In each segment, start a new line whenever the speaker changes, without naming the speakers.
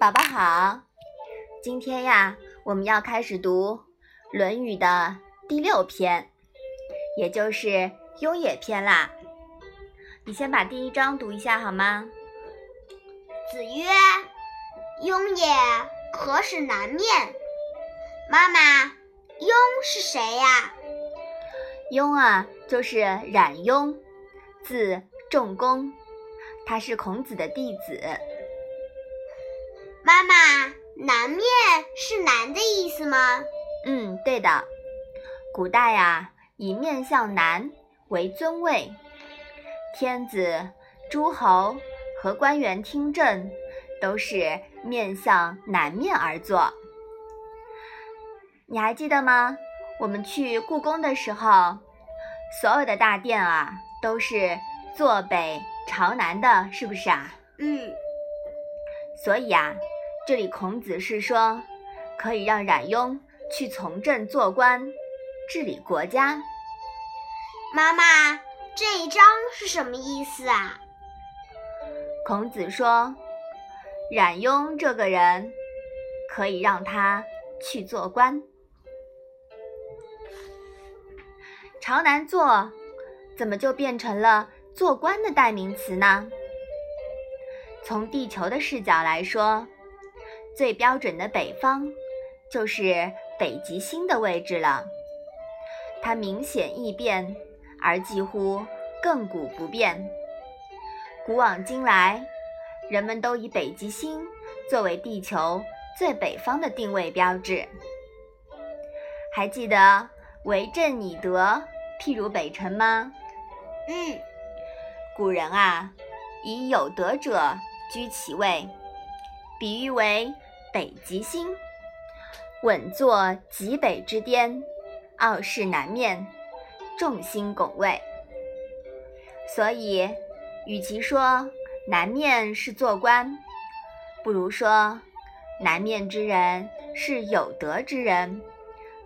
宝宝好，今天呀，我们要开始读《论语》的第六篇，也就是《雍也篇》啦。你先把第一章读一下好吗？
子曰：“雍也，何使南面？”妈妈，雍是谁呀？
雍啊，就是冉雍，字仲弓，他是孔子的弟子。
妈妈，南面是南的意思吗？
嗯，对的。古代啊，以面向南为尊位，天子、诸侯和官员听政都是面向南面而坐。你还记得吗？我们去故宫的时候，所有的大殿啊都是坐北朝南的，是不是啊？
嗯。
所以啊。这里孔子是说，可以让冉雍去从政做官，治理国家。
妈妈，这一章是什么意思啊？
孔子说，冉雍这个人可以让他去做官。朝南坐，怎么就变成了做官的代名词呢？从地球的视角来说。最标准的北方，就是北极星的位置了。它明显易变，而几乎亘古不变。古往今来，人们都以北极星作为地球最北方的定位标志。还记得“为政以德，譬如北辰”吗？
嗯，
古人啊，以有德者居其位，比喻为。北极星稳坐极北之巅，傲视南面，众星拱卫。所以，与其说南面是做官，不如说南面之人是有德之人，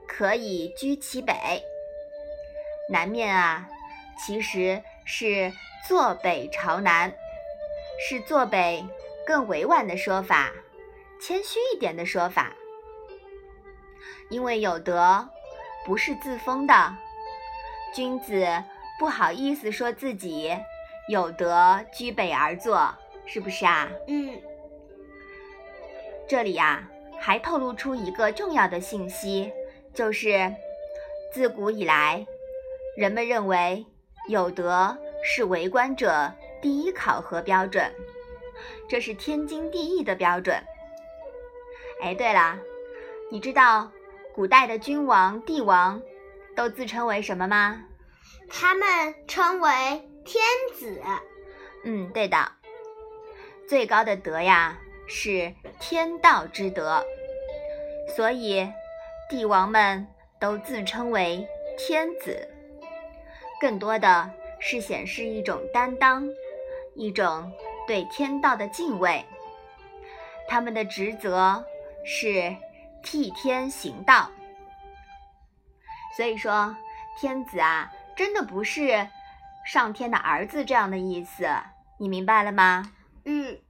可以居其北。南面啊，其实是坐北朝南，是坐北更委婉的说法。谦虚一点的说法，因为有德不是自封的，君子不好意思说自己有德居北而坐，是不是啊？
嗯。
这里呀，还透露出一个重要的信息，就是自古以来，人们认为有德是为官者第一考核标准，这是天经地义的标准。哎，对了，你知道古代的君王、帝王都自称为什么吗？
他们称为天子。
嗯，对的。最高的德呀，是天道之德，所以帝王们都自称为天子。更多的是显示一种担当，一种对天道的敬畏。他们的职责。是替天行道，所以说天子啊，真的不是上天的儿子这样的意思，你明白了吗？
嗯。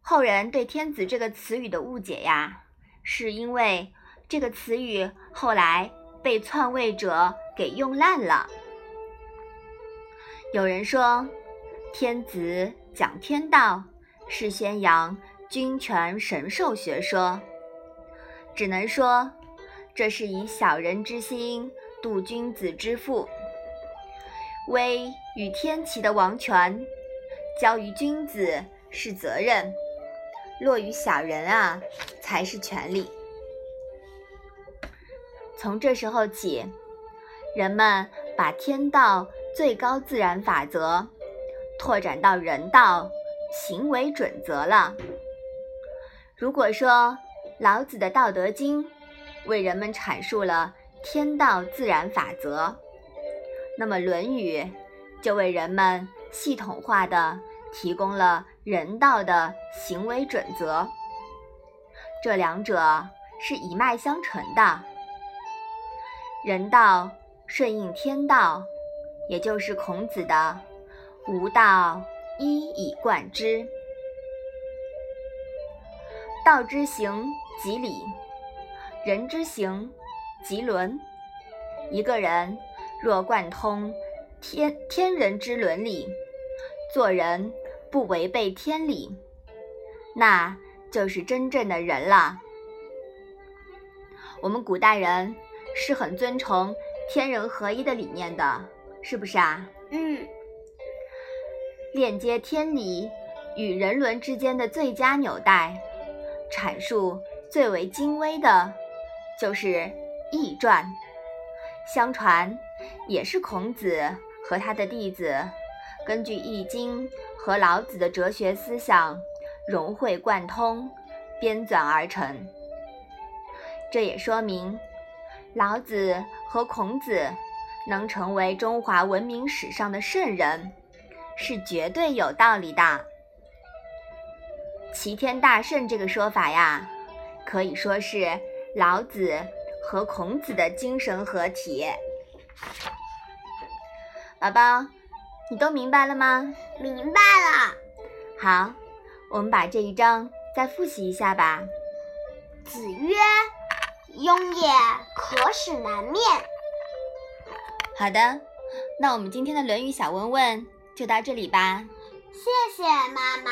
后人对天子这个词语的误解呀，是因为这个词语后来被篡位者给用烂了。有人说，天子讲天道是宣扬。君权神授学说，只能说这是以小人之心度君子之腹。威与天齐的王权，交于君子是责任，落于小人啊才是权利。从这时候起，人们把天道最高自然法则拓展到人道行为准则了。如果说老子的《道德经》为人们阐述了天道自然法则，那么《论语》就为人们系统化的提供了人道的行为准则。这两者是一脉相承的，人道顺应天道，也就是孔子的“吾道一以贯之”。道之行，即理；人之行，即伦。一个人若贯通天天人之伦理，做人不违背天理，那就是真正的人了。我们古代人是很尊崇天人合一的理念的，是不是啊？
嗯，
链接天理与人伦之间的最佳纽带，阐述最为精微的，就是《易传》。相传，也是孔子和他的弟子根据《易经》和老子的哲学思想融会贯通，编纂而成。这也说明，老子和孔子能成为中华文明史上的圣人，是绝对有道理的。齐天大圣这个说法呀，可以说是老子。和孔子的精神合体，宝宝，你都明白了吗？
明白了。
好，我们把这一章再复习一下吧。
子曰：“雍也，可使南面。”
好的，那我们今天的《论语》小问问就到这里吧。
谢谢妈妈。